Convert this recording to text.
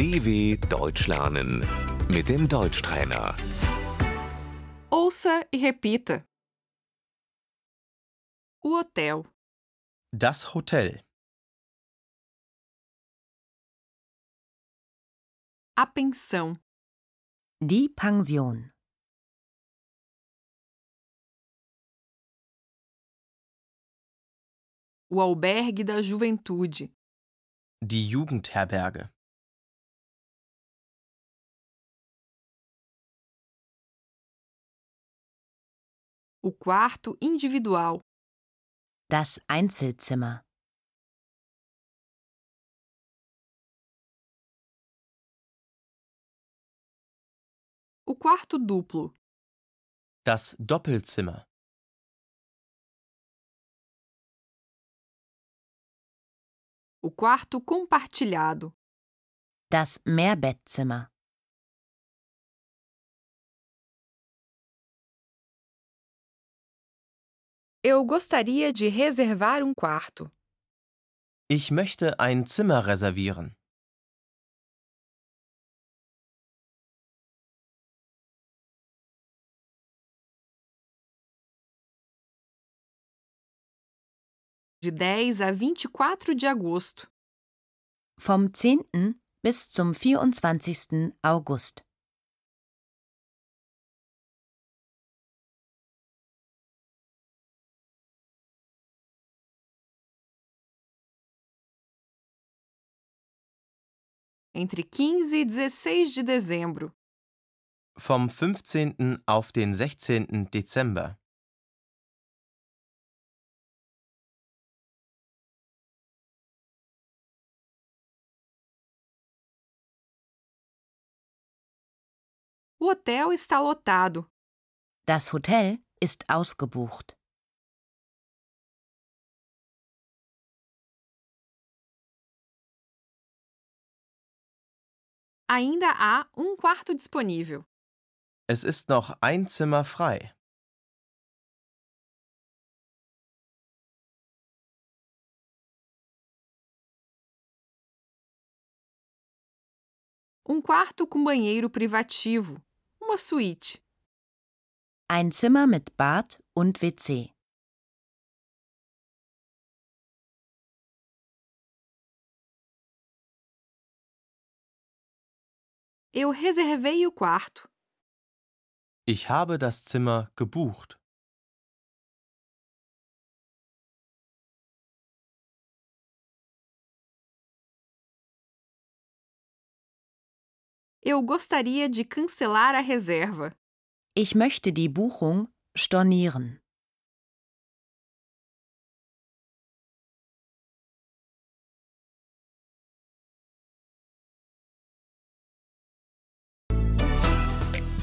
DW Deutsch lernen mit dem Deutschtrainer. Ouça e repita. O hotel, Das Hotel. a pensão, Die Pension. o albergue da juventude, Die Jugendherberge. O quarto individual, Das Einzelzimmer. o quarto duplo, Das Doppelzimmer. o quarto compartilhado, Das Mehrbettzimmer. Eu gostaria de reservar um quarto. Ich möchte ein Zimmer reservieren. De 10 a 24 de agosto. Vom 10. bis zum 24. August. Entre 15 e 16 de dezembro. Vom 15. auf den 16. Dezember. O hotel está lotado. Das Hotel ist ausgebucht. Ainda há um quarto disponível. Es ist noch ein Zimmer frei. Um quarto com banheiro privativo. Uma suíte. Ein Zimmer mit Bad und WC. Eu reservei o quarto. Ich habe das Zimmer gebucht. Eu gostaria de cancelar a reserva. Ich möchte die Buchung stornieren.